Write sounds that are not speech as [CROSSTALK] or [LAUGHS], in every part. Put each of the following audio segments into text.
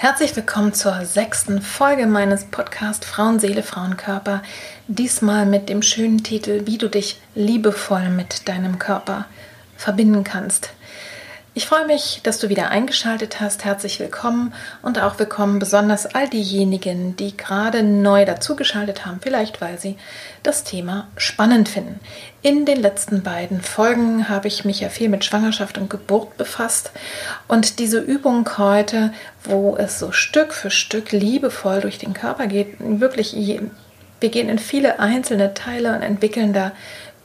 Herzlich willkommen zur sechsten Folge meines Podcasts Frauenseele, Frauenkörper. Diesmal mit dem schönen Titel, wie du dich liebevoll mit deinem Körper verbinden kannst. Ich freue mich, dass du wieder eingeschaltet hast. Herzlich willkommen und auch willkommen besonders all diejenigen, die gerade neu dazugeschaltet haben, vielleicht weil sie das Thema spannend finden. In den letzten beiden Folgen habe ich mich ja viel mit Schwangerschaft und Geburt befasst und diese Übung heute, wo es so Stück für Stück liebevoll durch den Körper geht, wirklich wir gehen in viele einzelne Teile und entwickeln da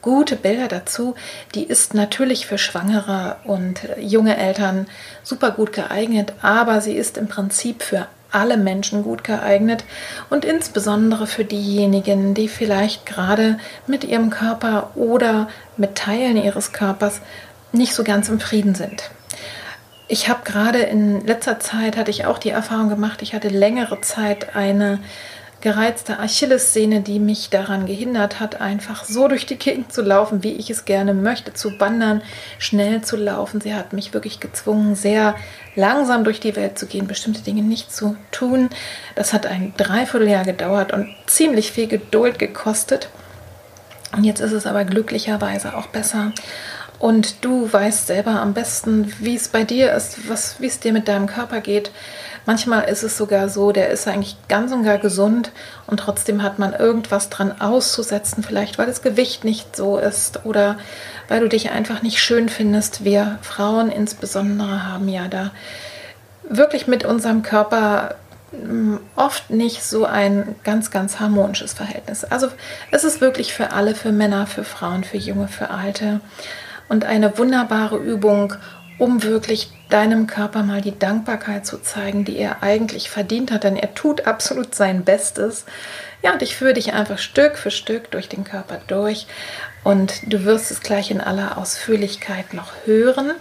gute Bilder dazu. Die ist natürlich für Schwangere und junge Eltern super gut geeignet, aber sie ist im Prinzip für alle Menschen gut geeignet und insbesondere für diejenigen, die vielleicht gerade mit ihrem Körper oder mit Teilen ihres Körpers nicht so ganz im Frieden sind. Ich habe gerade in letzter Zeit hatte ich auch die Erfahrung gemacht, ich hatte längere Zeit eine gereizte Achillessehne, die mich daran gehindert hat, einfach so durch die Gegend zu laufen, wie ich es gerne möchte, zu wandern, schnell zu laufen. Sie hat mich wirklich gezwungen, sehr langsam durch die Welt zu gehen, bestimmte Dinge nicht zu tun. Das hat ein Dreivierteljahr gedauert und ziemlich viel Geduld gekostet. Und jetzt ist es aber glücklicherweise auch besser. Und du weißt selber am besten, wie es bei dir ist, wie es dir mit deinem Körper geht. Manchmal ist es sogar so, der ist eigentlich ganz und gar gesund und trotzdem hat man irgendwas dran auszusetzen, vielleicht weil das Gewicht nicht so ist oder weil du dich einfach nicht schön findest. Wir Frauen insbesondere haben ja da wirklich mit unserem Körper hm, oft nicht so ein ganz, ganz harmonisches Verhältnis. Also es ist wirklich für alle, für Männer, für Frauen, für Junge, für Alte und eine wunderbare Übung, um wirklich deinem Körper mal die Dankbarkeit zu zeigen, die er eigentlich verdient hat, denn er tut absolut sein Bestes. Ja, und ich führe dich einfach Stück für Stück durch den Körper durch und du wirst es gleich in aller Ausführlichkeit noch hören.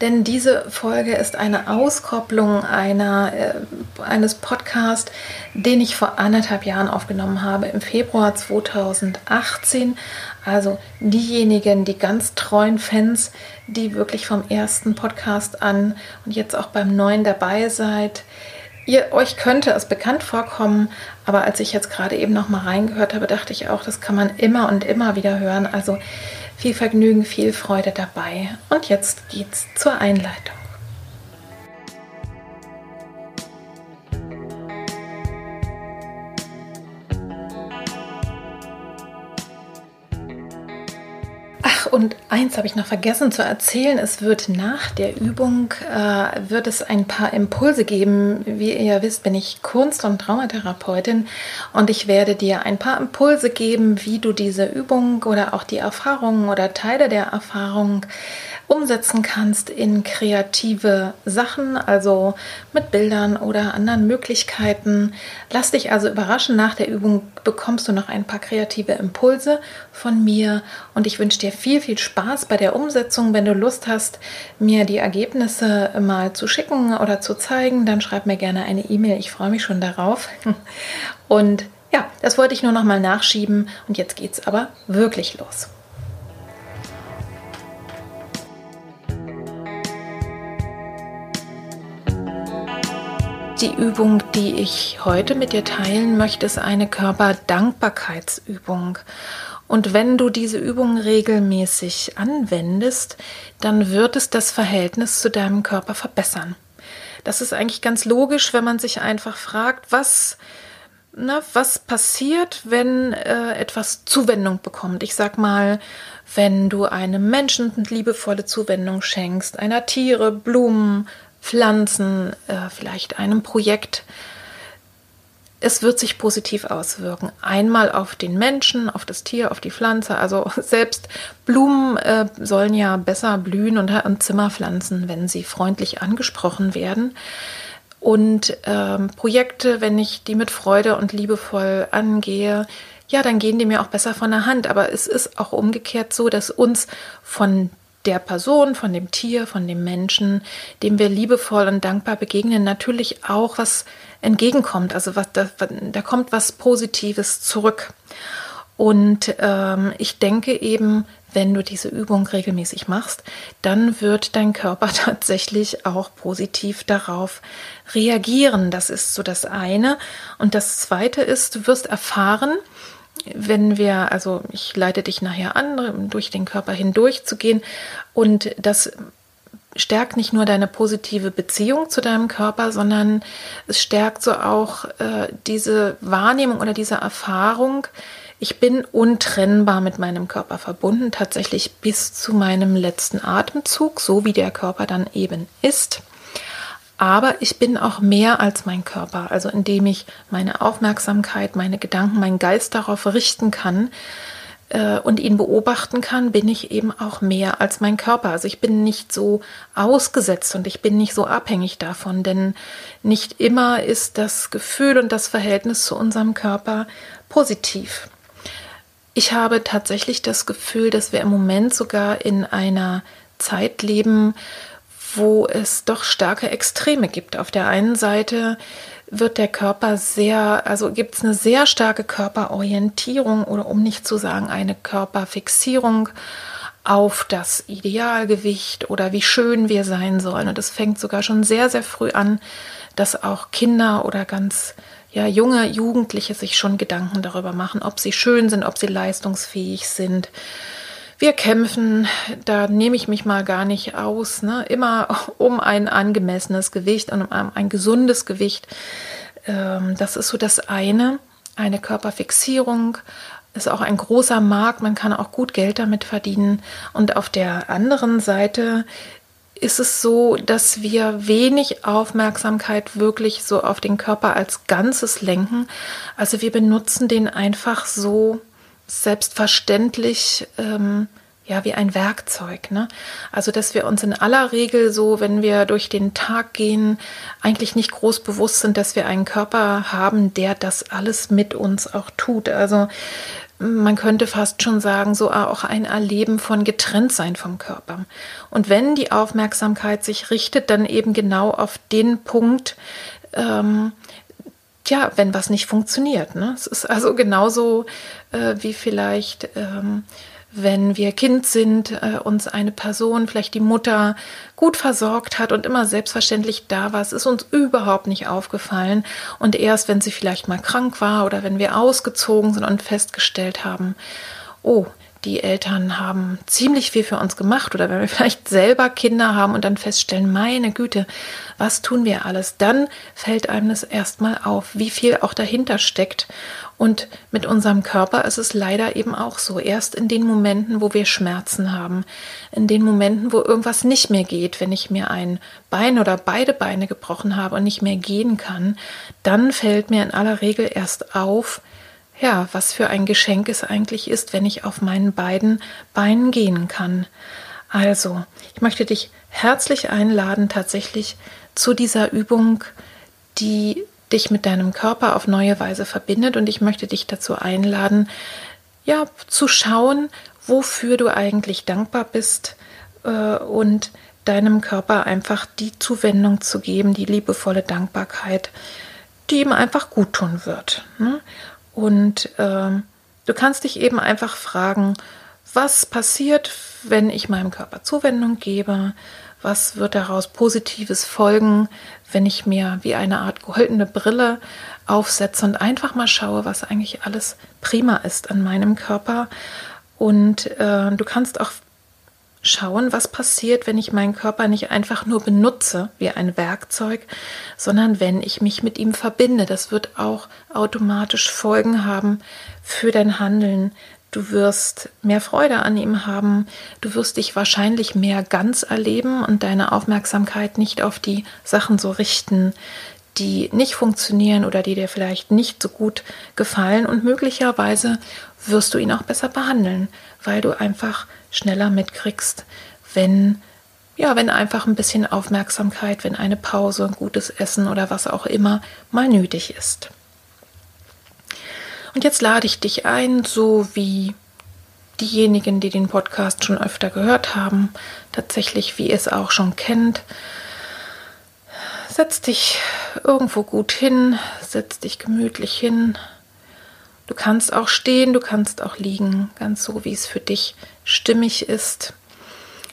Denn diese Folge ist eine Auskopplung einer, äh, eines Podcasts, den ich vor anderthalb Jahren aufgenommen habe, im Februar 2018. Also diejenigen, die ganz treuen Fans, die wirklich vom ersten Podcast an und jetzt auch beim neuen dabei seid. Ihr, euch könnte es bekannt vorkommen, aber als ich jetzt gerade eben noch mal reingehört habe, dachte ich auch, das kann man immer und immer wieder hören. Also viel Vergnügen, viel Freude dabei. Und jetzt geht's zur Einleitung. Und eins habe ich noch vergessen zu erzählen. Es wird nach der Übung, äh, wird es ein paar Impulse geben. Wie ihr ja wisst, bin ich Kunst- und Traumatherapeutin und ich werde dir ein paar Impulse geben, wie du diese Übung oder auch die Erfahrungen oder Teile der Erfahrung umsetzen kannst in kreative Sachen, also mit Bildern oder anderen Möglichkeiten. Lass dich also überraschen. Nach der Übung bekommst du noch ein paar kreative Impulse von mir und ich wünsche dir viel, viel Spaß bei der Umsetzung. Wenn du Lust hast, mir die Ergebnisse mal zu schicken oder zu zeigen, dann schreib mir gerne eine E-Mail. Ich freue mich schon darauf. [LAUGHS] Und ja, das wollte ich nur noch mal nachschieben und jetzt geht's aber wirklich los. Die Übung, die ich heute mit dir teilen möchte, ist eine Körperdankbarkeitsübung. Und wenn du diese Übung regelmäßig anwendest, dann wird es das Verhältnis zu deinem Körper verbessern. das ist eigentlich ganz logisch, wenn man sich einfach fragt, was, na, was passiert, wenn äh, etwas Zuwendung bekommt. Ich sag mal, wenn du einem Menschen liebevolle Zuwendung schenkst, einer Tiere, Blumen, Pflanzen, äh, vielleicht einem Projekt, es wird sich positiv auswirken. Einmal auf den Menschen, auf das Tier, auf die Pflanze. Also [LAUGHS] selbst Blumen äh, sollen ja besser blühen und, und Zimmerpflanzen, wenn sie freundlich angesprochen werden. Und ähm, Projekte, wenn ich die mit Freude und liebevoll angehe, ja, dann gehen die mir auch besser von der Hand. Aber es ist auch umgekehrt so, dass uns von der Person, von dem Tier, von dem Menschen, dem wir liebevoll und dankbar begegnen, natürlich auch was entgegenkommt. Also was, da, da kommt was Positives zurück. Und ähm, ich denke eben, wenn du diese Übung regelmäßig machst, dann wird dein Körper [LAUGHS] tatsächlich auch positiv darauf reagieren. Das ist so das eine. Und das zweite ist, du wirst erfahren, wenn wir, also ich leite dich nachher an, durch den Körper hindurch zu gehen und das stärkt nicht nur deine positive Beziehung zu deinem Körper, sondern es stärkt so auch äh, diese Wahrnehmung oder diese Erfahrung, ich bin untrennbar mit meinem Körper verbunden, tatsächlich bis zu meinem letzten Atemzug, so wie der Körper dann eben ist. Aber ich bin auch mehr als mein Körper, also indem ich meine Aufmerksamkeit, meine Gedanken, meinen Geist darauf richten kann, äh, und ihn beobachten kann, bin ich eben auch mehr als mein Körper. Also ich bin nicht so ausgesetzt und ich bin nicht so abhängig davon, denn nicht immer ist das Gefühl und das Verhältnis zu unserem Körper positiv. Ich habe tatsächlich das Gefühl, dass wir im Moment sogar in einer Zeit leben, wo es doch starke Extreme gibt. Auf der einen Seite wird der Körper sehr, also gibt es eine sehr starke Körperorientierung oder um nicht zu sagen eine Körperfixierung auf das Idealgewicht oder wie schön wir sein sollen. Und es fängt sogar schon sehr, sehr früh an, dass auch Kinder oder ganz ja, junge Jugendliche sich schon Gedanken darüber machen, ob sie schön sind, ob sie leistungsfähig sind. Wir kämpfen, da nehme ich mich mal gar nicht aus, ne? immer [LAUGHS] um ein angemessenes Gewicht und um ein gesundes Gewicht. Ähm, das ist so das eine, eine Körperfixierung, ist auch ein großer Markt, man kann auch gut Geld damit verdienen. Und auf der anderen Seite ist es so, dass wir wenig Aufmerksamkeit wirklich so auf den Körper als Ganzes lenken. Also wir benutzen den einfach so selbstverständlich ähm, ja wie ein Werkzeug. Ne? Also dass wir uns in aller Regel so, wenn wir durch den Tag gehen, eigentlich nicht groß bewusst sind, dass wir einen Körper haben, der das alles mit uns auch tut. Also man könnte fast schon sagen, so auch ein Erleben von Getrenntsein vom Körper. Und wenn die Aufmerksamkeit sich richtet, dann eben genau auf den Punkt, ähm, ja, wenn was nicht funktioniert. Ne? Es ist also genauso äh, wie vielleicht, ähm, wenn wir Kind sind, äh, uns eine Person, vielleicht die Mutter, gut versorgt hat und immer selbstverständlich da war. Es ist uns überhaupt nicht aufgefallen. Und erst, wenn sie vielleicht mal krank war oder wenn wir ausgezogen sind und festgestellt haben, oh, die Eltern haben ziemlich viel für uns gemacht oder wenn wir [LAUGHS] vielleicht selber Kinder haben und dann feststellen, meine Güte, was tun wir alles? Dann fällt einem das erstmal auf, wie viel auch dahinter steckt. Und mit unserem Körper ist es leider eben auch so. Erst in den Momenten, wo wir Schmerzen haben, in den Momenten, wo irgendwas nicht mehr geht, wenn ich mir ein Bein oder beide Beine gebrochen habe und nicht mehr gehen kann, dann fällt mir in aller Regel erst auf, ja, was für ein Geschenk es eigentlich ist, wenn ich auf meinen beiden Beinen gehen kann. Also, ich möchte dich herzlich einladen, tatsächlich zu dieser Übung, die dich mit deinem Körper auf neue Weise verbindet. Und ich möchte dich dazu einladen, ja, zu schauen, wofür du eigentlich dankbar bist äh, und deinem Körper einfach die Zuwendung zu geben, die liebevolle Dankbarkeit, die ihm einfach gut tun wird. Ne? Und äh, du kannst dich eben einfach fragen, was passiert, wenn ich meinem Körper Zuwendung gebe? Was wird daraus Positives folgen, wenn ich mir wie eine Art goldene Brille aufsetze und einfach mal schaue, was eigentlich alles prima ist an meinem Körper? Und äh, du kannst auch schauen, was passiert, wenn ich meinen Körper nicht einfach nur benutze wie ein Werkzeug, sondern wenn ich mich mit ihm verbinde. Das wird auch automatisch Folgen haben für dein Handeln. Du wirst mehr Freude an ihm haben. Du wirst dich wahrscheinlich mehr ganz erleben und deine Aufmerksamkeit nicht auf die Sachen so richten, die nicht funktionieren oder die dir vielleicht nicht so gut gefallen. Und möglicherweise wirst du ihn auch besser behandeln, weil du einfach schneller mitkriegst, wenn ja, wenn einfach ein bisschen Aufmerksamkeit, wenn eine Pause, ein gutes Essen oder was auch immer mal nötig ist. Und jetzt lade ich dich ein, so wie diejenigen, die den Podcast schon öfter gehört haben, tatsächlich, wie ihr es auch schon kennt, setz dich irgendwo gut hin, setz dich gemütlich hin, Du kannst auch stehen, du kannst auch liegen, ganz so, wie es für dich stimmig ist.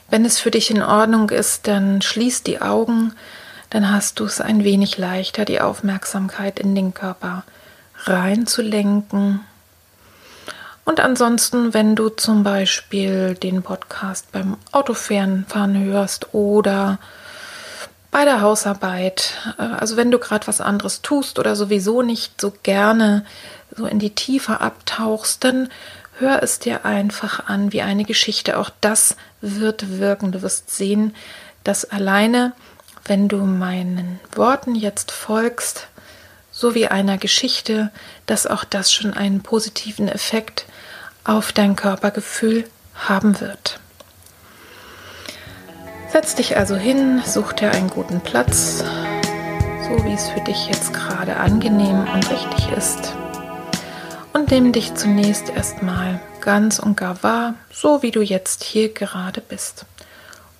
Wenn es für dich in Ordnung ist, dann schließ die Augen, dann hast du es ein wenig leichter, die Aufmerksamkeit in den Körper reinzulenken. Und ansonsten, wenn du zum Beispiel den Podcast beim Autofahren hörst oder bei der Hausarbeit, äh, also wenn du gerade was anderes tust oder sowieso nicht so gerne so in die Tiefe abtauchst, dann hör es dir einfach an wie eine Geschichte. Auch das wird wirken. Du wirst sehen, dass alleine, wenn du meinen Worten jetzt folgst, so wie einer Geschichte, dass auch das schon einen positiven Effekt auf dein Körpergefühl haben wird. Setz dich also hin, such dir einen guten Platz, so wie es für dich jetzt gerade angenehm und richtig ist und nimm dich zunächst erstmal ganz und gar wahr, so wie du jetzt hier gerade bist,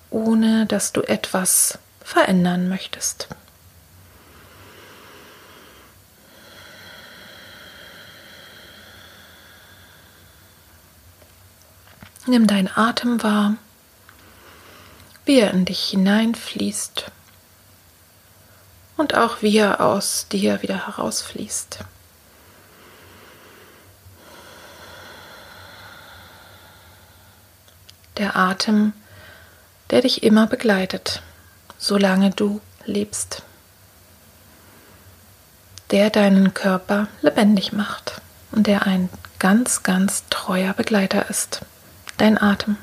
ohne dass du etwas verändern möchtest. Nimm deinen Atem wahr, wie er in dich hineinfließt und auch wie er aus dir wieder herausfließt. Der Atem, der dich immer begleitet, solange du lebst, der deinen Körper lebendig macht und der ein ganz, ganz treuer Begleiter ist, dein Atem.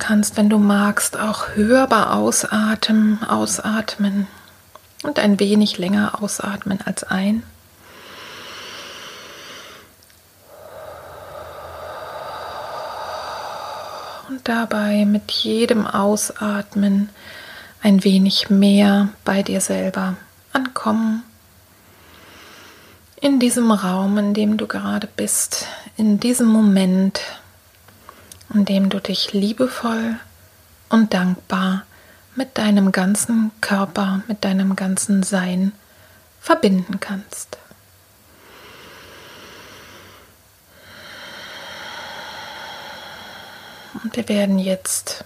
Kannst, wenn du magst, auch hörbar ausatmen, ausatmen und ein wenig länger ausatmen als ein. Und dabei mit jedem Ausatmen ein wenig mehr bei dir selber ankommen. In diesem Raum, in dem du gerade bist, in diesem Moment indem du dich liebevoll und dankbar mit deinem ganzen Körper, mit deinem ganzen Sein verbinden kannst. Und wir werden jetzt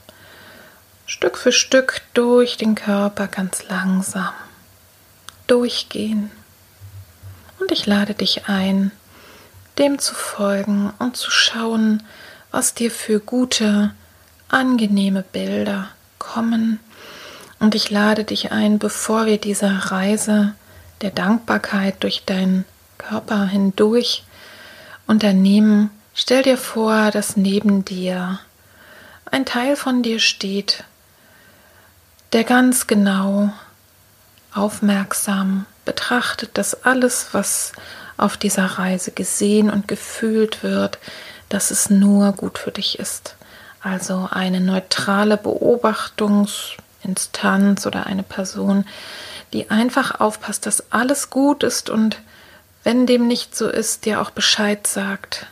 Stück für Stück durch den Körper ganz langsam durchgehen. Und ich lade dich ein, dem zu folgen und zu schauen, was dir für gute, angenehme Bilder kommen. Und ich lade dich ein, bevor wir diese Reise der Dankbarkeit durch deinen Körper hindurch unternehmen, stell dir vor, dass neben dir ein Teil von dir steht, der ganz genau aufmerksam betrachtet, dass alles, was auf dieser Reise gesehen und gefühlt wird, dass es nur gut für dich ist. Also eine neutrale Beobachtungsinstanz oder eine Person, die einfach aufpasst, dass alles gut ist und wenn dem nicht so ist, dir auch Bescheid sagt.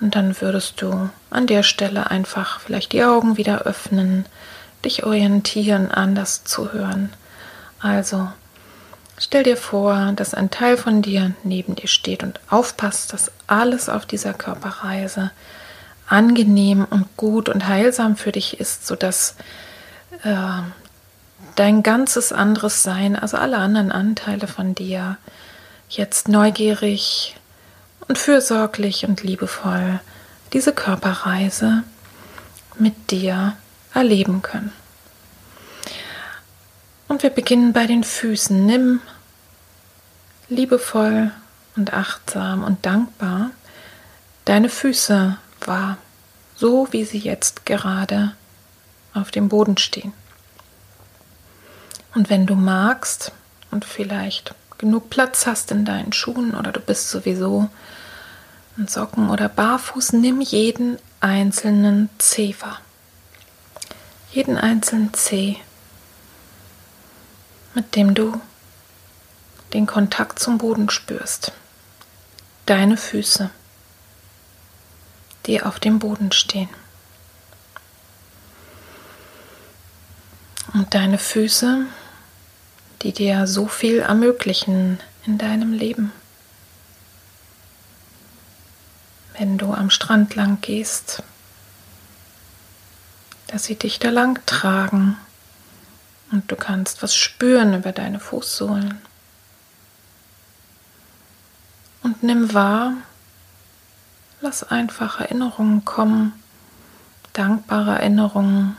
Und dann würdest du an der Stelle einfach vielleicht die Augen wieder öffnen, dich orientieren, anders zu hören. Also Stell dir vor, dass ein Teil von dir neben dir steht und aufpasst, dass alles auf dieser Körperreise angenehm und gut und heilsam für dich ist, sodass äh, dein ganzes anderes Sein, also alle anderen Anteile von dir, jetzt neugierig und fürsorglich und liebevoll diese Körperreise mit dir erleben können. Und wir beginnen bei den Füßen. Nimm liebevoll und achtsam und dankbar deine Füße wahr, so wie sie jetzt gerade auf dem Boden stehen. Und wenn du magst und vielleicht genug Platz hast in deinen Schuhen oder du bist sowieso in Socken oder barfuß, nimm jeden einzelnen Zeh wahr. Jeden einzelnen Zeh, mit dem du den Kontakt zum Boden spürst. Deine Füße, die auf dem Boden stehen. Und deine Füße, die dir so viel ermöglichen in deinem Leben. Wenn du am Strand lang gehst, dass sie dich da lang tragen und du kannst was spüren über deine Fußsohlen. Und nimm wahr, lass einfach Erinnerungen kommen, dankbare Erinnerungen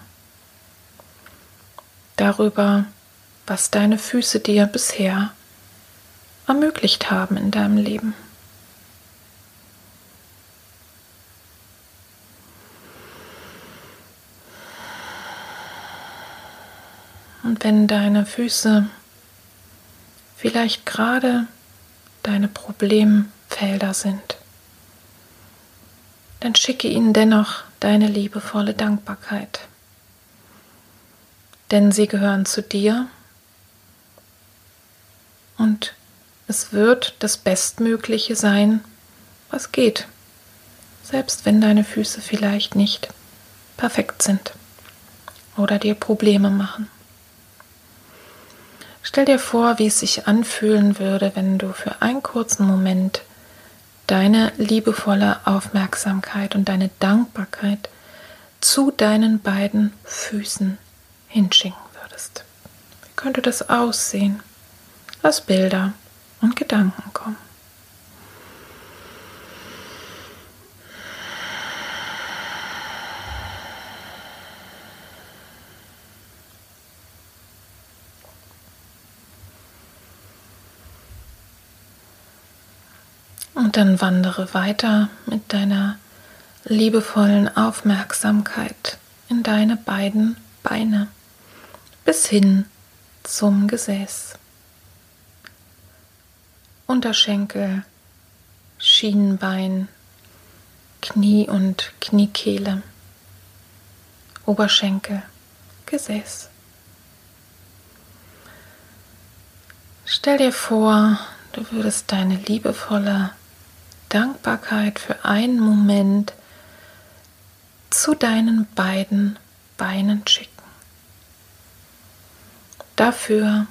darüber, was deine Füße dir bisher ermöglicht haben in deinem Leben. Und wenn deine Füße vielleicht gerade deine Problemfelder sind, dann schicke ihnen dennoch deine liebevolle Dankbarkeit. Denn sie gehören zu dir und es wird das Bestmögliche sein, was geht, selbst wenn deine Füße vielleicht nicht perfekt sind oder dir Probleme machen. Stell dir vor, wie es sich anfühlen würde, wenn du für einen kurzen Moment deine liebevolle Aufmerksamkeit und deine Dankbarkeit zu deinen beiden Füßen hinschicken würdest. Wie könnte das aussehen? Lass Bilder und Gedanken kommen. Dann wandere weiter mit deiner liebevollen Aufmerksamkeit in deine beiden Beine bis hin zum Gesäß. Unterschenkel, Schienenbein, Knie und Kniekehle, Oberschenkel, Gesäß. Stell dir vor, du würdest deine liebevolle Dankbarkeit für einen Moment zu deinen beiden Beinen schicken. Dafür,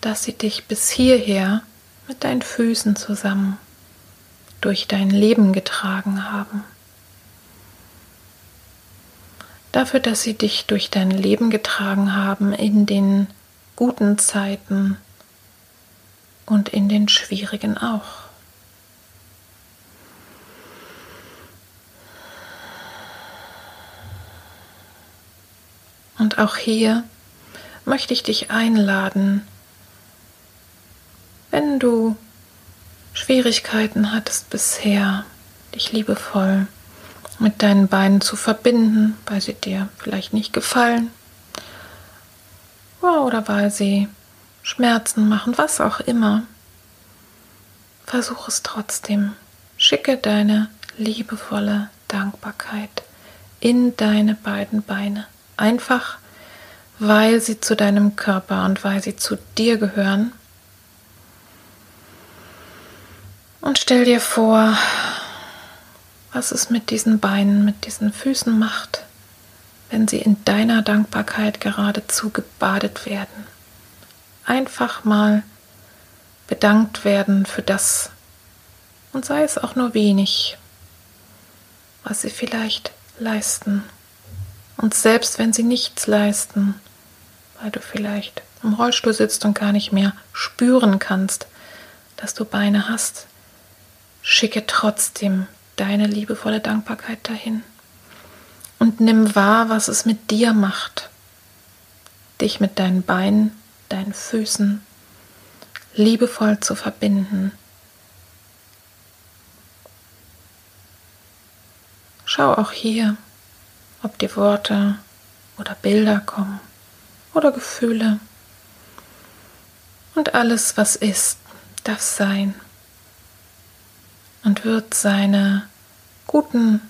dass sie dich bis hierher mit deinen Füßen zusammen durch dein Leben getragen haben. Dafür, dass sie dich durch dein Leben getragen haben in den guten Zeiten und in den schwierigen auch. Auch hier möchte ich dich einladen, wenn du Schwierigkeiten hattest bisher, dich liebevoll mit deinen Beinen zu verbinden, weil sie dir vielleicht nicht gefallen oder weil sie Schmerzen machen, was auch immer. Versuch es trotzdem. Schicke deine liebevolle Dankbarkeit in deine beiden Beine. Einfach weil sie zu deinem Körper und weil sie zu dir gehören. Und stell dir vor, was es mit diesen Beinen, mit diesen Füßen macht, wenn sie in deiner Dankbarkeit geradezu gebadet werden. Einfach mal bedankt werden für das und sei es auch nur wenig, was sie vielleicht leisten. Und selbst wenn sie nichts leisten, weil du vielleicht im Rollstuhl sitzt und gar nicht mehr spüren kannst, dass du Beine hast, schicke trotzdem deine liebevolle Dankbarkeit dahin. Und nimm wahr, was es mit dir macht, dich mit deinen Beinen, deinen Füßen liebevoll zu verbinden. Schau auch hier, ob die Worte oder Bilder kommen oder Gefühle. Und alles, was ist, darf sein und wird seine guten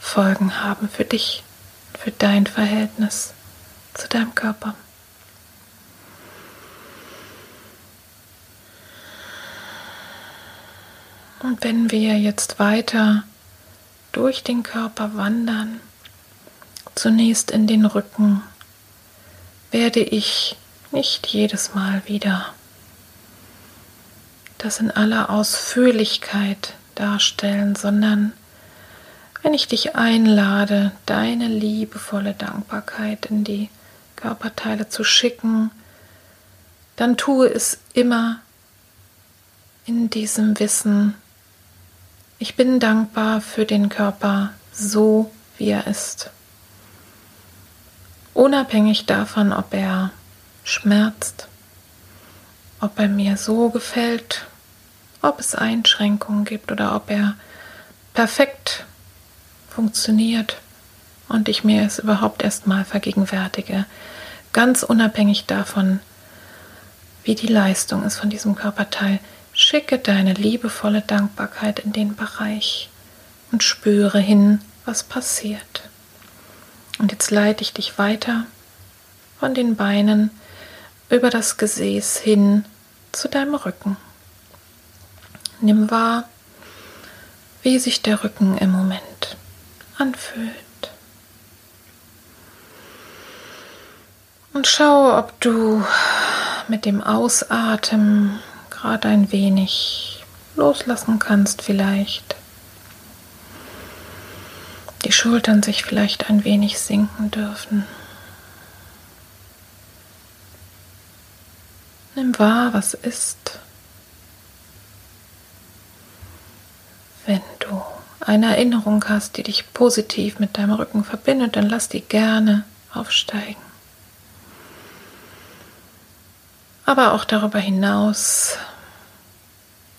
Folgen haben für dich, für dein Verhältnis zu deinem Körper. Und wenn wir jetzt weiter durch den Körper wandern, zunächst in den Rücken, werde ich nicht jedes Mal wieder das in aller Ausführlichkeit darstellen, sondern wenn ich dich einlade, deine liebevolle Dankbarkeit in die Körperteile zu schicken, dann tue es immer in diesem Wissen, ich bin dankbar für den Körper so, wie er ist. Unabhängig davon, ob er schmerzt, ob er mir so gefällt, ob es Einschränkungen gibt oder ob er perfekt funktioniert und ich mir es überhaupt erst mal vergegenwärtige, ganz unabhängig davon, wie die Leistung ist von diesem Körperteil, schicke deine liebevolle Dankbarkeit in den Bereich und spüre hin, was passiert. Und jetzt leite ich dich weiter von den Beinen über das Gesäß hin zu deinem Rücken. Nimm wahr, wie sich der Rücken im Moment anfühlt. Und schau, ob du mit dem Ausatmen gerade ein wenig loslassen kannst vielleicht. Die Schultern sich vielleicht ein wenig sinken dürfen. Nimm wahr, was ist. Wenn du eine Erinnerung hast, die dich positiv mit deinem Rücken verbindet, dann lass die gerne aufsteigen. Aber auch darüber hinaus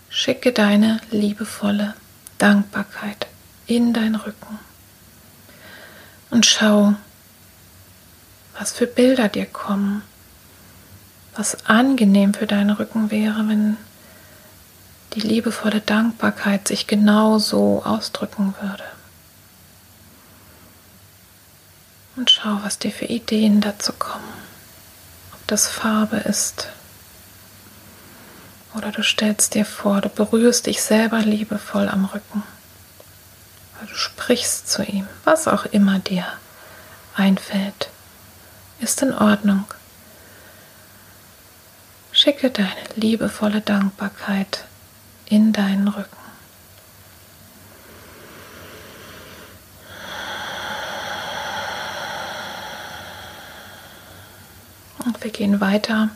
schicke deine liebevolle Dankbarkeit in deinen Rücken und schau, was für Bilder dir kommen, was angenehm für deinen Rücken wäre, wenn die liebevolle Dankbarkeit sich genau so ausdrücken würde. Und schau, was dir für Ideen dazu kommen. Ob das Farbe ist. Oder du stellst dir vor, du berührst dich selber liebevoll am Rücken. Du sprichst zu ihm, was auch immer dir einfällt. Ist in Ordnung. Schicke deine liebevolle Dankbarkeit in deinen Rücken. Und wir gehen weiter.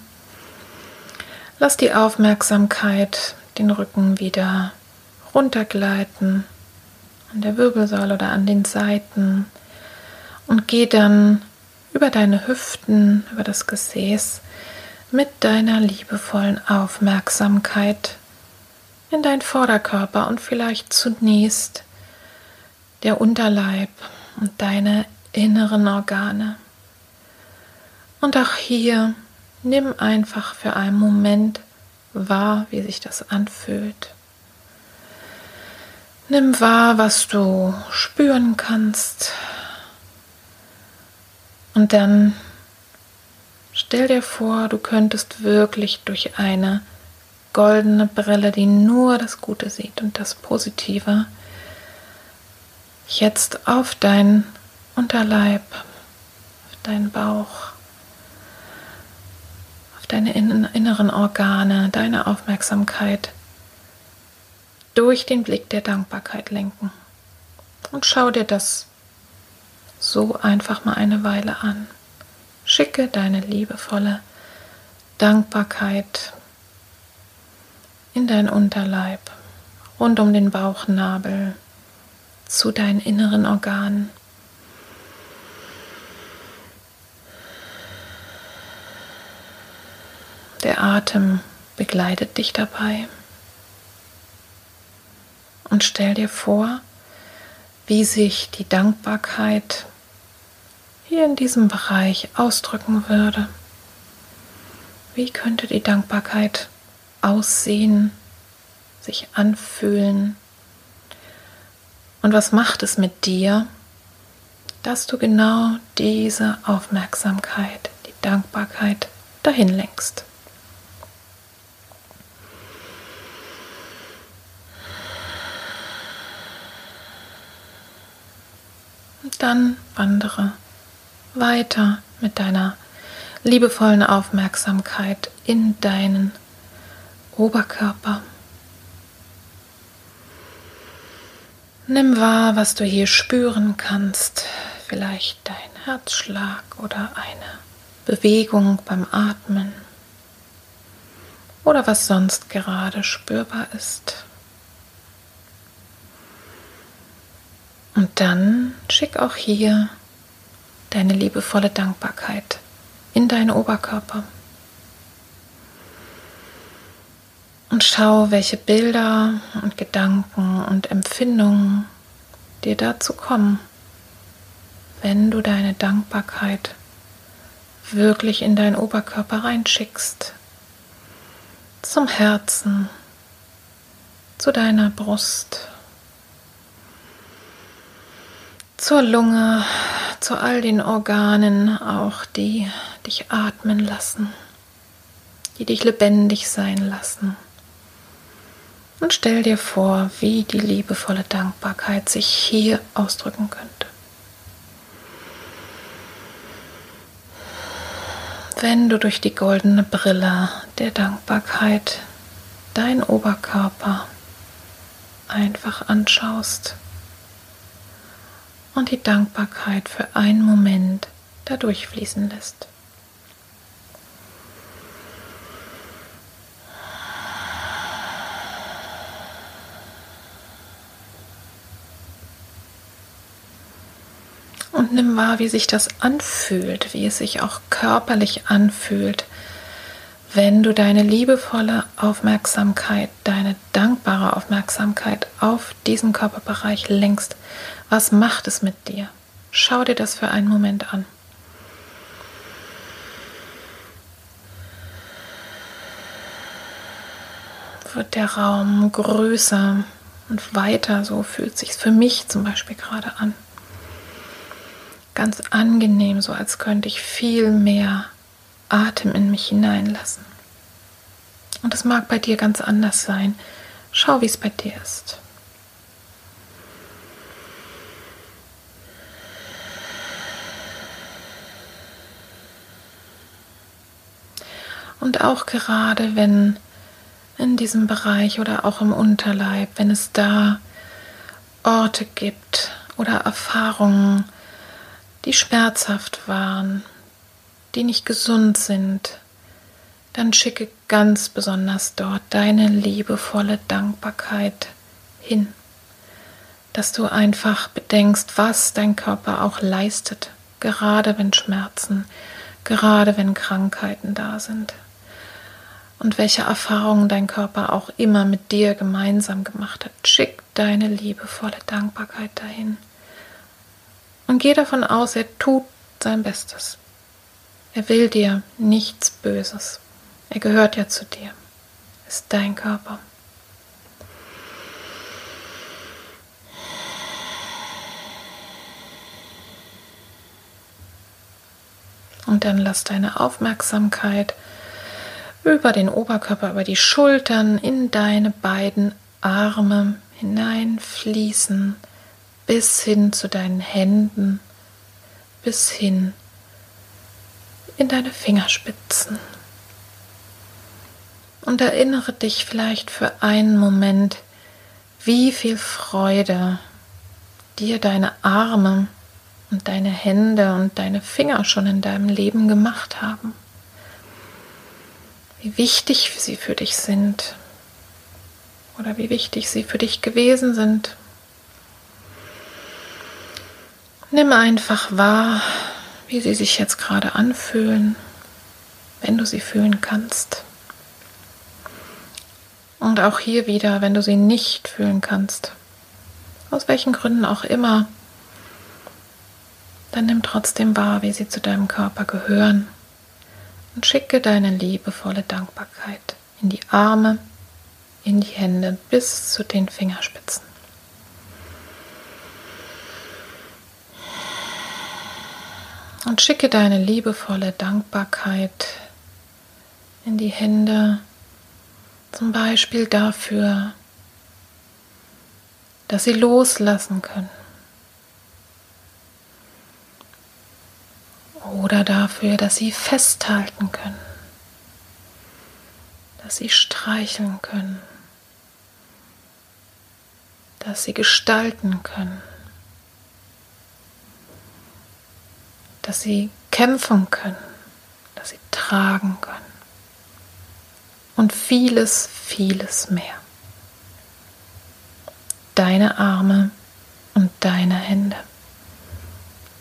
Lass die Aufmerksamkeit den Rücken wieder runtergleiten an der Wirbelsäule oder an den Seiten und geh dann über deine Hüften, über das Gesäß mit deiner liebevollen Aufmerksamkeit in deinen Vorderkörper und vielleicht zunächst der Unterleib und deine inneren Organe. Und auch hier nimm einfach für einen Moment wahr, wie sich das anfühlt. Nimm wahr, was du spüren kannst. Und dann stell dir vor, du könntest wirklich durch eine goldene Brille, die nur das Gute sieht und das Positive, jetzt auf deinen Unterleib, auf deinen Bauch, auf deine inneren Organe, deine Aufmerksamkeit durch den Blick der Dankbarkeit lenken. Und schau dir das so einfach mal eine Weile an. Schicke deine liebevolle Dankbarkeit in dein Unterleib, rund um den Bauchnabel, zu deinen inneren Organen. Der Atem begleitet dich dabei. Und stell dir vor, wie sich die Dankbarkeit hier in diesem Bereich ausdrücken würde. Wie könnte die Dankbarkeit aussehen, sich anfühlen? Und was macht es mit dir, dass du genau diese Aufmerksamkeit, die Dankbarkeit dahin lenkst? Dann wandere weiter mit deiner liebevollen Aufmerksamkeit in deinen Oberkörper. Nimm wahr, was du hier spüren kannst. Vielleicht dein Herzschlag oder eine Bewegung beim Atmen oder was sonst gerade spürbar ist. Und dann schick auch hier deine liebevolle Dankbarkeit in deinen Oberkörper. Und schau, welche Bilder und Gedanken und Empfindungen dir dazu kommen, wenn du deine Dankbarkeit wirklich in deinen Oberkörper reinschickst. Zum Herzen, zu deiner Brust, zur Lunge, zu all den Organen, auch die dich atmen lassen, die dich lebendig sein lassen. Und stell dir vor, wie die liebevolle Dankbarkeit sich hier ausdrücken könnte. Wenn du durch die goldene Brille der Dankbarkeit deinen Oberkörper einfach anschaust und die Dankbarkeit für einen Moment dadurch fließen lässt. und nimm wahr, wie sich das anfühlt, wie es sich auch körperlich anfühlt, wenn du deine liebevolle Aufmerksamkeit, deine dankbare Aufmerksamkeit auf diesen Körperbereich lenkst. Was macht es mit dir? Schau dir das für einen Moment an. Wird der Raum größer und weiter, so fühlt sich für mich zum Beispiel gerade an ganz angenehm, so als könnte ich viel mehr Atem in mich hineinlassen. Und es mag bei dir ganz anders sein. Schau, wie es bei dir ist. Und auch gerade wenn in diesem Bereich oder auch im Unterleib, wenn es da Orte gibt oder Erfahrungen, die schmerzhaft waren, die nicht gesund sind, dann schicke ganz besonders dort deine liebevolle Dankbarkeit hin, dass du einfach bedenkst, was dein Körper auch leistet, gerade wenn Schmerzen, gerade wenn Krankheiten da sind und welche Erfahrungen dein Körper auch immer mit dir gemeinsam gemacht hat. Schick deine liebevolle Dankbarkeit dahin. Und geh davon aus, er tut sein Bestes. Er will dir nichts Böses. Er gehört ja zu dir. Ist dein Körper. Und dann lass deine Aufmerksamkeit über den Oberkörper, über die Schultern in deine beiden Arme hineinfließen bis hin zu deinen Händen, bis hin in deine Fingerspitzen. Und erinnere dich vielleicht für einen Moment, wie viel Freude dir deine Arme und deine Hände und deine Finger schon in deinem Leben gemacht haben. Wie wichtig sie für dich sind oder wie wichtig sie für dich gewesen sind. Nimm einfach wahr, wie sie sich jetzt gerade anfühlen, wenn du sie fühlen kannst. Und auch hier wieder, wenn du sie nicht fühlen kannst, aus welchen Gründen auch immer, dann nimm trotzdem wahr, wie sie zu deinem Körper gehören und schicke deine liebevolle Dankbarkeit in die Arme, in die Hände bis zu den Fingerspitzen. Und schicke deine liebevolle Dankbarkeit in die Hände, zum Beispiel dafür, dass sie loslassen können. Oder dafür, dass sie festhalten können, dass sie streicheln können, dass sie gestalten können, dass sie kämpfen können, dass sie tragen können und vieles, vieles mehr. Deine Arme und deine Hände,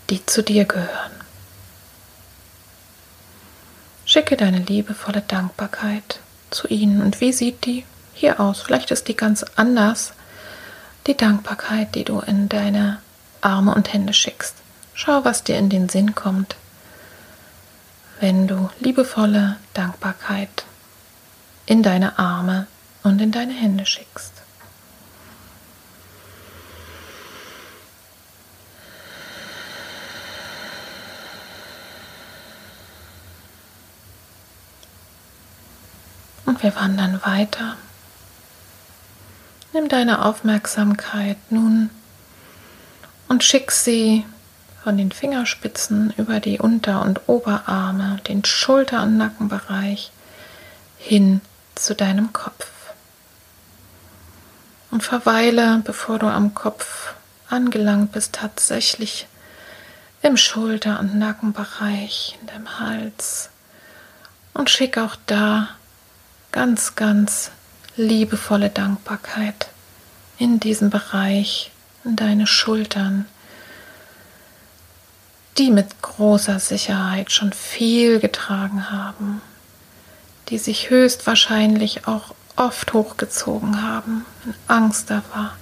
die zu dir gehören. Schicke deine liebevolle Dankbarkeit zu ihnen. Und wie sieht die hier aus? Vielleicht ist die ganz anders, die Dankbarkeit, die du in deine Arme und Hände schickst. Schau, was dir in den Sinn kommt, wenn du liebevolle Dankbarkeit in deine Arme und in deine Hände schickst. Und wir wandern weiter. Nimm deine Aufmerksamkeit nun und schick sie von den Fingerspitzen über die Unter- und Oberarme, den Schulter- und Nackenbereich hin zu deinem Kopf. Und verweile, bevor du am Kopf angelangt bist, tatsächlich im Schulter- und Nackenbereich, in deinem Hals. Und schick auch da ganz, ganz liebevolle Dankbarkeit in diesen Bereich, in deine Schultern, die mit großer Sicherheit schon viel getragen haben die sich höchstwahrscheinlich auch oft hochgezogen haben, wenn Angst da war.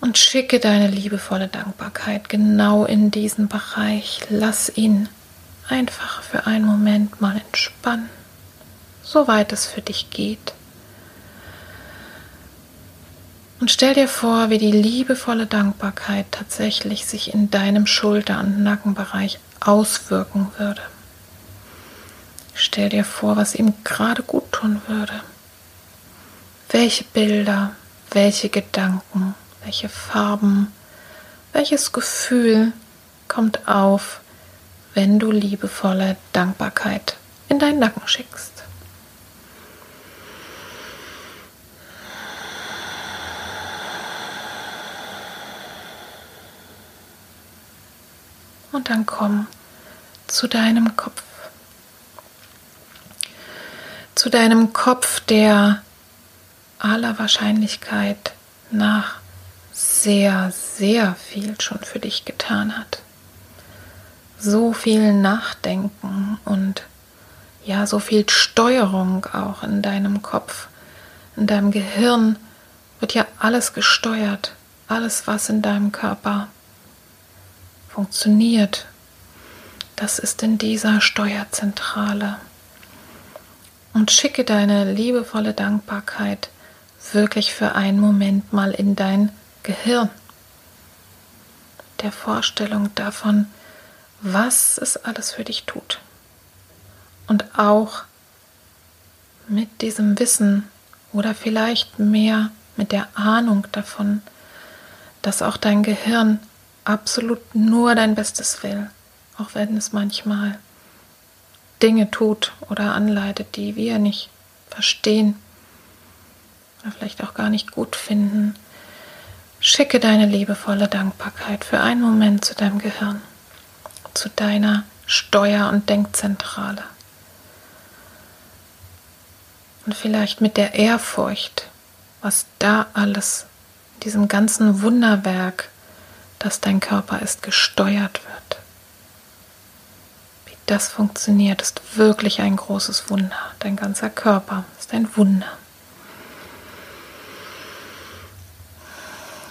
Und schicke deine liebevolle Dankbarkeit genau in diesen Bereich. Lass ihn einfach für einen Moment mal entspannen, soweit es für dich geht. Und stell dir vor, wie die liebevolle Dankbarkeit tatsächlich sich in deinem Schulter- und Nackenbereich auswirken würde. Stell dir vor, was ihm gerade gut tun würde. Welche Bilder, welche Gedanken, welche Farben, welches Gefühl kommt auf, wenn du liebevolle Dankbarkeit in deinen Nacken schickst. Und dann komm zu deinem Kopf zu deinem Kopf, der aller Wahrscheinlichkeit nach sehr, sehr viel schon für dich getan hat. So viel Nachdenken und ja, so viel Steuerung auch in deinem Kopf, in deinem Gehirn wird ja alles gesteuert, alles, was in deinem Körper funktioniert. Das ist in dieser Steuerzentrale und schicke deine liebevolle Dankbarkeit wirklich für einen Moment mal in dein Gehirn. Der Vorstellung davon, was es alles für dich tut. Und auch mit diesem Wissen oder vielleicht mehr mit der Ahnung davon, dass auch dein Gehirn absolut nur dein Bestes will, auch wenn es manchmal Dinge tut oder anleitet, die wir nicht verstehen oder vielleicht auch gar nicht gut finden. Schicke deine liebevolle Dankbarkeit für einen Moment zu deinem Gehirn, zu deiner Steuer- und Denkzentrale. Und vielleicht mit der Ehrfurcht, was da alles, diesem ganzen Wunderwerk, das dein Körper ist, gesteuert wird. Wie das funktioniert, ist wirklich ein großes Wunder. Dein ganzer Körper ist ein Wunder.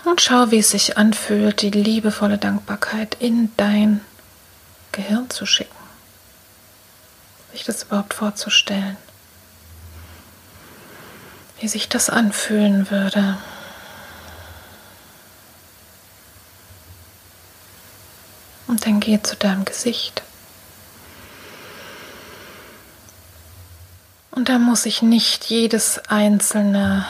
Und schau, wie es sich anfühlt, die liebevolle Dankbarkeit in dein Gehirn zu schicken. Sich das überhaupt vorzustellen. Wie sich das anfühlen würde. Und dann geh zu deinem Gesicht. Und da muss ich nicht jedes einzelne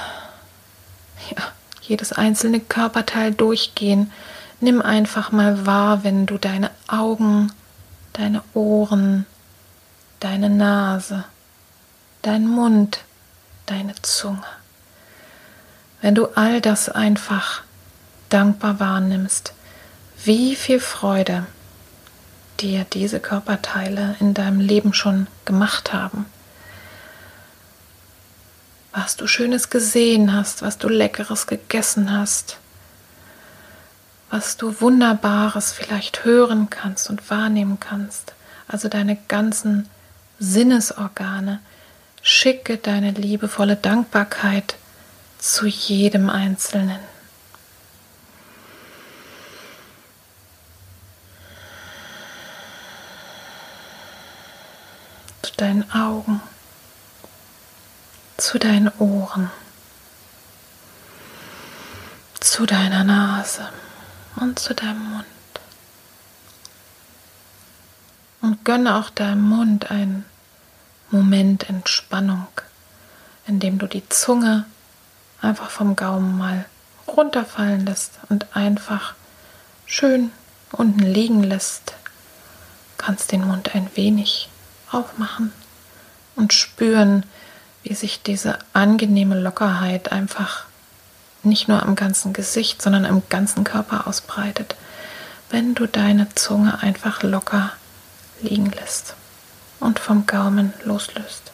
ja, jedes einzelne Körperteil durchgehen. Nimm einfach mal wahr, wenn du deine Augen, deine Ohren, deine Nase, dein Mund, deine Zunge. Wenn du all das einfach dankbar wahrnimmst, wie viel Freude dir diese Körperteile in deinem Leben schon gemacht haben was du Schönes gesehen hast, was du Leckeres gegessen hast, was du Wunderbares vielleicht hören kannst und wahrnehmen kannst. Also deine ganzen Sinnesorgane. Schicke deine liebevolle Dankbarkeit zu jedem Einzelnen. Deinen Augen zu deinen Ohren, zu deiner Nase und zu deinem Mund. Und gönne auch deinem Mund einen Moment Entspannung, indem du die Zunge einfach vom Gaumen mal runterfallen lässt und einfach schön unten liegen lässt. Kannst den Mund ein wenig aufmachen und spüren, wie sich diese angenehme Lockerheit einfach nicht nur am ganzen Gesicht, sondern im ganzen Körper ausbreitet, wenn du deine Zunge einfach locker liegen lässt und vom Gaumen loslöst.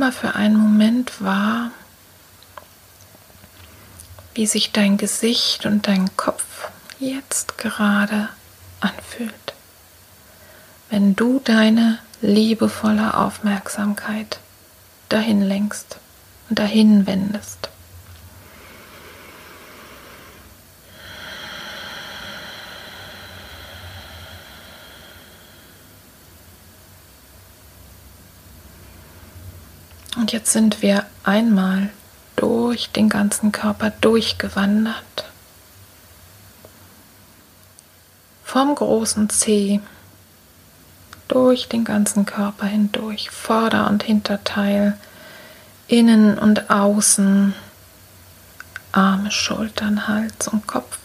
Mal für einen Moment wahr, wie sich dein Gesicht und dein Kopf jetzt gerade anfühlt, wenn du deine liebevolle Aufmerksamkeit dahin lenkst und dahin wendest. Jetzt sind wir einmal durch den ganzen Körper durchgewandert. Vom großen Zeh durch den ganzen Körper hindurch, Vorder- und Hinterteil, innen und außen, Arme, Schultern, Hals und Kopf.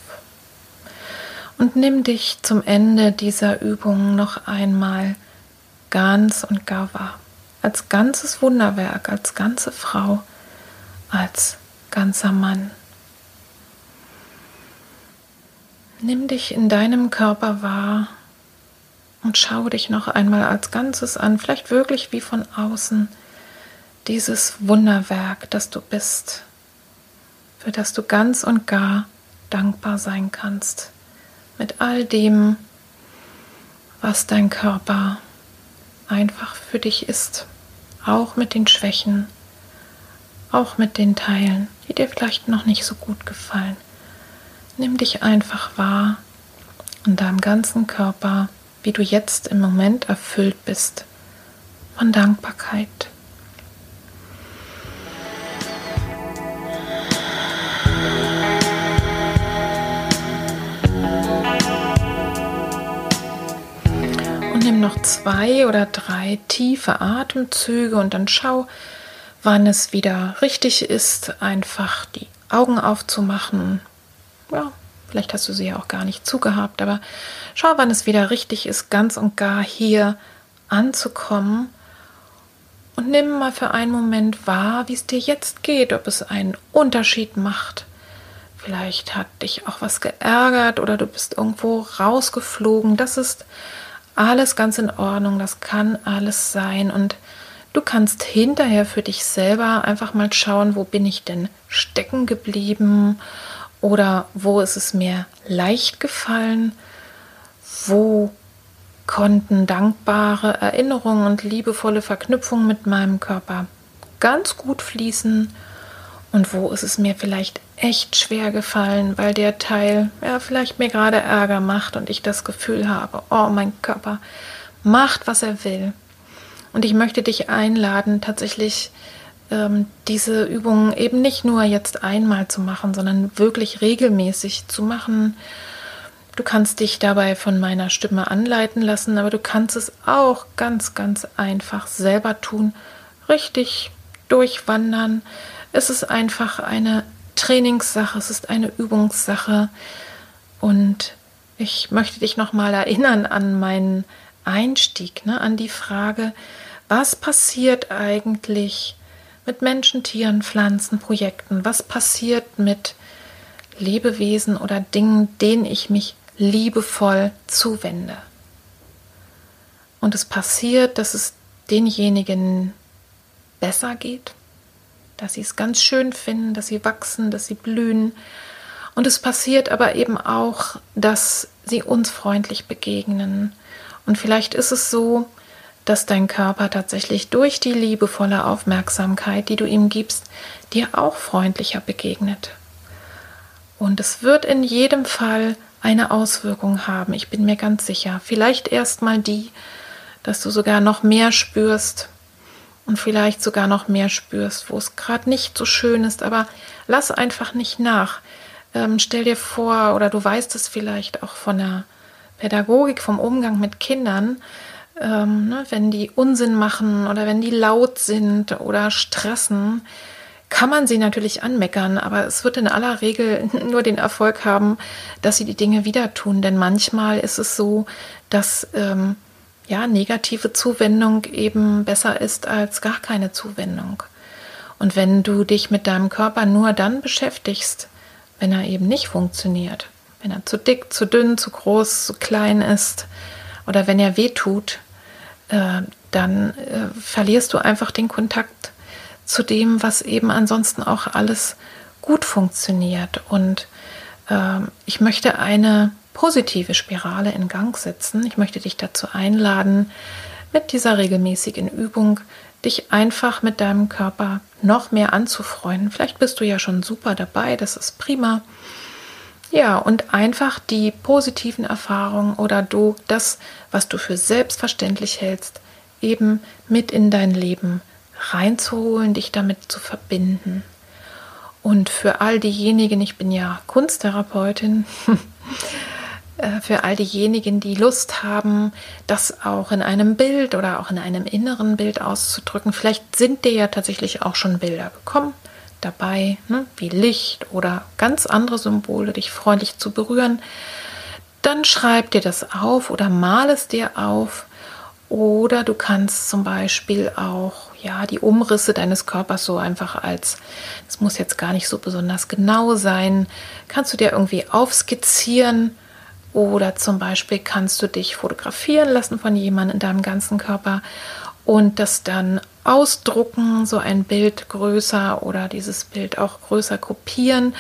Und nimm dich zum Ende dieser Übung noch einmal ganz und gar wahr. Als ganzes Wunderwerk, als ganze Frau als ganzer Mann. Nimm dich in deinem Körper wahr und schau dich noch einmal als Ganzes an, vielleicht wirklich wie von außen, dieses Wunderwerk, das du bist, für das du ganz und gar dankbar sein kannst, mit all dem, was dein Körper einfach für dich ist, auch mit den Schwächen, auch mit den Teilen, die dir vielleicht noch nicht so gut gefallen. Nimm dich einfach wahr in deinem ganzen Körper, wie du jetzt im Moment erfüllt bist von Dankbarkeit. Zwei oder drei tiefe Atemzüge und dann schau, wann es wieder richtig ist, einfach die Augen aufzumachen. Ja, Vielleicht hast du sie ja auch gar nicht zugehabt, aber schau, wann es wieder richtig ist, ganz und gar hier anzukommen und nimm mal für einen Moment wahr, wie es dir jetzt geht, ob es einen Unterschied macht. Vielleicht hat dich auch was geärgert oder du bist irgendwo rausgeflogen. Das ist alles ganz in Ordnung, das kann alles sein. Und du kannst hinterher für dich selber einfach mal schauen, wo bin ich denn stecken geblieben? Oder wo ist es mir leicht gefallen, wo konnten dankbare Erinnerungen und liebevolle Verknüpfungen mit meinem Körper ganz gut fließen und wo ist es mir vielleicht echt schwer gefallen, weil der Teil ja vielleicht mir gerade Ärger macht und ich das Gefühl habe, oh, mein Körper macht, was er will. Und ich möchte dich einladen, tatsächlich ähm, diese Übungen eben nicht nur jetzt einmal zu machen, sondern wirklich regelmäßig zu machen Du kannst dich dabei von meiner Stimme anleiten lassen, aber du kannst es auch ganz, ganz einfach selber tun, richtig durchwandern. Es ist einfach eine Trainingssache, es ist eine Übungssache und ich möchte dich nochmal erinnern an meinen Einstieg, ne, an die Frage, was passiert eigentlich mit Menschen, Tieren, Pflanzen, Projekten? Was passiert mit Lebewesen oder Dingen, denen ich mich liebevoll zuwende. Und es passiert, dass es denjenigen besser geht, dass sie es ganz schön finden, dass sie wachsen, dass sie blühen. Und es passiert aber eben auch, dass sie uns freundlich begegnen. Und vielleicht ist es so, dass dein Körper tatsächlich durch die liebevolle Aufmerksamkeit, die du ihm gibst, dir auch freundlicher begegnet. Und es wird in jedem Fall eine Auswirkung haben. Ich bin mir ganz sicher. Vielleicht erstmal die, dass du sogar noch mehr spürst und vielleicht sogar noch mehr spürst, wo es gerade nicht so schön ist. Aber lass einfach nicht nach. Ähm, stell dir vor, oder du weißt es vielleicht auch von der Pädagogik, vom Umgang mit Kindern, ähm, ne, wenn die Unsinn machen oder wenn die laut sind oder stressen, kann man sie natürlich anmeckern, aber es wird in aller Regel [LAUGHS] nur den Erfolg haben, dass sie die Dinge wieder tun. Denn manchmal ist es so, dass ähm, ja, negative Zuwendung eben besser ist als gar keine Zuwendung. Und wenn du dich mit deinem Körper nur dann beschäftigst, wenn er eben nicht funktioniert, wenn er zu dick, zu dünn, zu groß, zu klein ist oder wenn er weh tut, äh, dann äh, verlierst du einfach den Kontakt zu dem, was eben ansonsten auch alles gut funktioniert. Und äh, ich möchte eine positive Spirale in Gang setzen. Ich möchte dich dazu einladen, mit dieser regelmäßigen Übung dich einfach mit deinem Körper noch mehr anzufreunden. Vielleicht bist du ja schon super dabei, das ist prima. Ja, und einfach die positiven Erfahrungen oder du das, was du für selbstverständlich hältst, eben mit in dein Leben reinzuholen, dich damit zu verbinden. Und für all diejenigen, ich bin ja Kunsttherapeutin, [LAUGHS] für all diejenigen, die Lust haben, das auch in einem Bild oder auch in einem inneren Bild auszudrücken, vielleicht sind dir ja tatsächlich auch schon Bilder gekommen dabei, ne, wie Licht oder ganz andere Symbole, dich freundlich zu berühren, dann schreib dir das auf oder mal es dir auf. Oder du kannst zum Beispiel auch ja die Umrisse deines Körpers so einfach als, es muss jetzt gar nicht so besonders genau sein, kannst du dir irgendwie aufskizzieren oder zum Beispiel kannst du dich fotografieren lassen von jemandem in deinem ganzen Körper und das dann ausdrucken, so ein Bild größer oder dieses Bild auch größer kopieren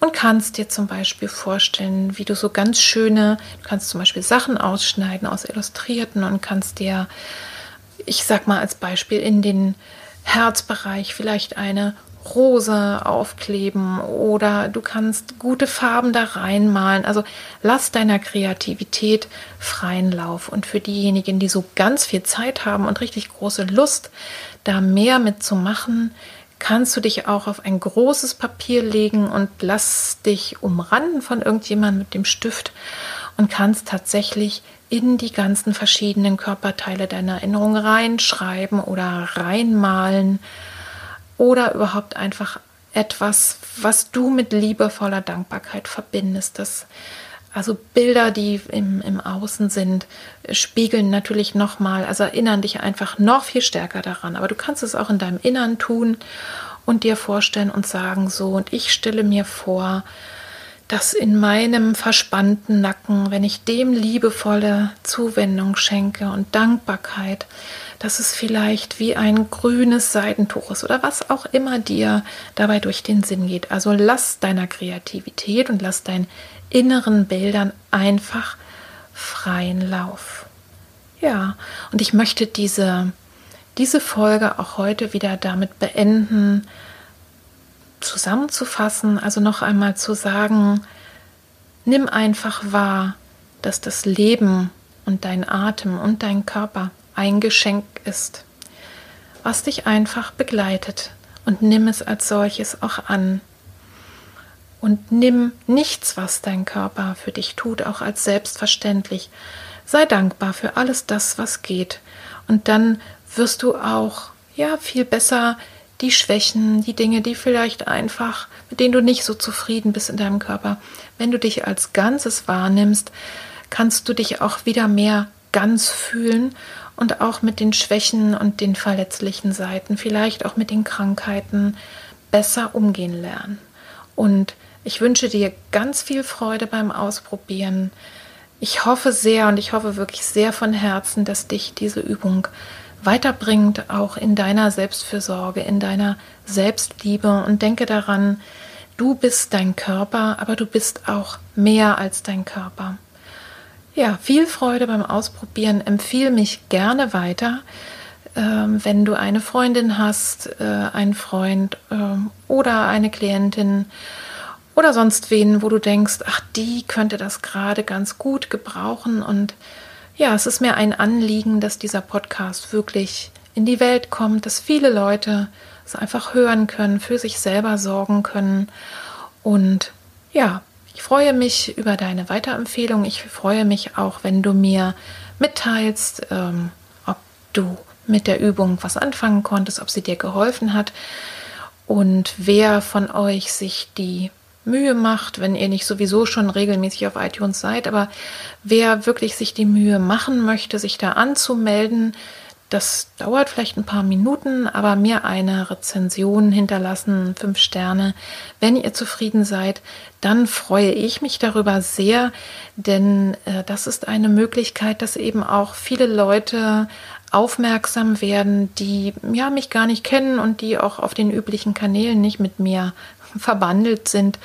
und kannst dir zum Beispiel vorstellen, wie du so ganz schöne, du kannst zum Beispiel Sachen ausschneiden aus Illustrierten und kannst dir, ich sag mal als Beispiel, in den Herzbereich vielleicht eine Rose aufkleben oder du kannst gute Farben da reinmalen. Also lass deiner Kreativität freien Lauf. Und für diejenigen, die so ganz viel Zeit haben und richtig große Lust, da mehr mitzumachen, kannst du dich auch auf ein großes Papier legen und lass dich umranden von irgendjemandem mit dem Stift und kannst tatsächlich in die ganzen verschiedenen Körperteile deiner Erinnerung reinschreiben oder reinmalen oder überhaupt einfach etwas, was du mit liebevoller Dankbarkeit verbindest. Das, also Bilder, die im, im Außen sind, spiegeln natürlich nochmal, also erinnern dich einfach noch viel stärker daran. Aber du kannst es auch in deinem Innern tun und dir vorstellen und sagen so, und ich stelle mir vor, dass in meinem verspannten Nacken, wenn ich dem liebevolle Zuwendung schenke und Dankbarkeit, dass es vielleicht wie ein grünes Seidentuch ist oder was auch immer dir dabei durch den Sinn geht. Also lass deiner Kreativität und lass deinen inneren Bildern einfach freien Lauf. Ja, und ich möchte diese, diese Folge auch heute wieder damit beenden, zusammenzufassen, also noch einmal zu sagen, nimm einfach wahr, dass das Leben und dein Atem und dein Körper ein Geschenk ist, was dich einfach begleitet und nimm es als solches auch an. Und nimm nichts, was dein Körper für dich tut, auch als selbstverständlich. Sei dankbar für alles das, was geht. Und dann wirst du auch ja viel besser die Schwächen, die Dinge, die vielleicht einfach, mit denen du nicht so zufrieden bist in deinem Körper. Wenn du dich als Ganzes wahrnimmst, kannst du dich auch wieder mehr ganz fühlen und auch mit den Schwächen und den verletzlichen Seiten, vielleicht auch mit den Krankheiten besser umgehen lernen. Und ich wünsche dir ganz viel Freude beim Ausprobieren. Ich hoffe sehr und ich hoffe wirklich sehr von Herzen, dass dich diese Übung weiterbringt, auch in deiner Selbstfürsorge, in deiner Selbstliebe. Und denke daran, du bist dein Körper, aber du bist auch mehr als dein Körper. Ja, viel Freude beim Ausprobieren. Empfehle mich gerne weiter, ähm, wenn du eine Freundin hast, äh, einen Freund ähm, oder eine Klientin oder sonst wen, wo du denkst, ach, die könnte das gerade ganz gut gebrauchen und ja, es ist mir ein Anliegen, dass dieser Podcast wirklich in die Welt kommt, dass viele Leute es einfach hören können, für sich selber sorgen können. Und ja, ich freue mich über deine Weiterempfehlung. Ich freue mich auch, wenn du mir mitteilst, ähm, ob du mit der Übung was anfangen konntest, ob sie dir geholfen hat und wer von euch sich die Mühe macht, wenn ihr nicht sowieso schon regelmäßig auf iTunes seid, aber wer wirklich sich die Mühe machen möchte, sich da anzumelden, das dauert vielleicht ein paar Minuten, aber mir eine Rezension hinterlassen, fünf Sterne. Wenn ihr zufrieden seid, dann freue ich mich darüber sehr, denn äh, das ist eine Möglichkeit, dass eben auch viele Leute aufmerksam werden, die ja mich gar nicht kennen und die auch auf den üblichen Kanälen nicht mit mir verbandelt sind.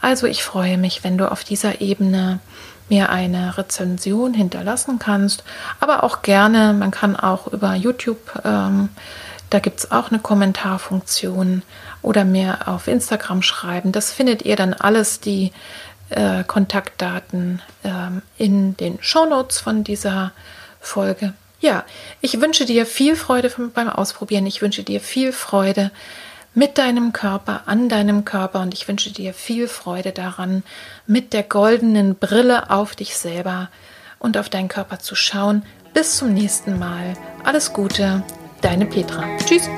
Also ich freue mich, wenn du auf dieser Ebene mir eine Rezension hinterlassen kannst, aber auch gerne, man kann auch über YouTube, ähm, da gibt es auch eine Kommentarfunktion oder mir auf Instagram schreiben. Das findet ihr dann alles, die äh, Kontaktdaten ähm, in den Shownotes von dieser Folge. Ja, ich wünsche dir viel Freude beim Ausprobieren. Ich wünsche dir viel Freude mit deinem Körper, an deinem Körper und ich wünsche dir viel Freude daran, mit der goldenen Brille auf dich selber und auf deinen Körper zu schauen. Bis zum nächsten Mal. Alles Gute, deine Petra. Tschüss.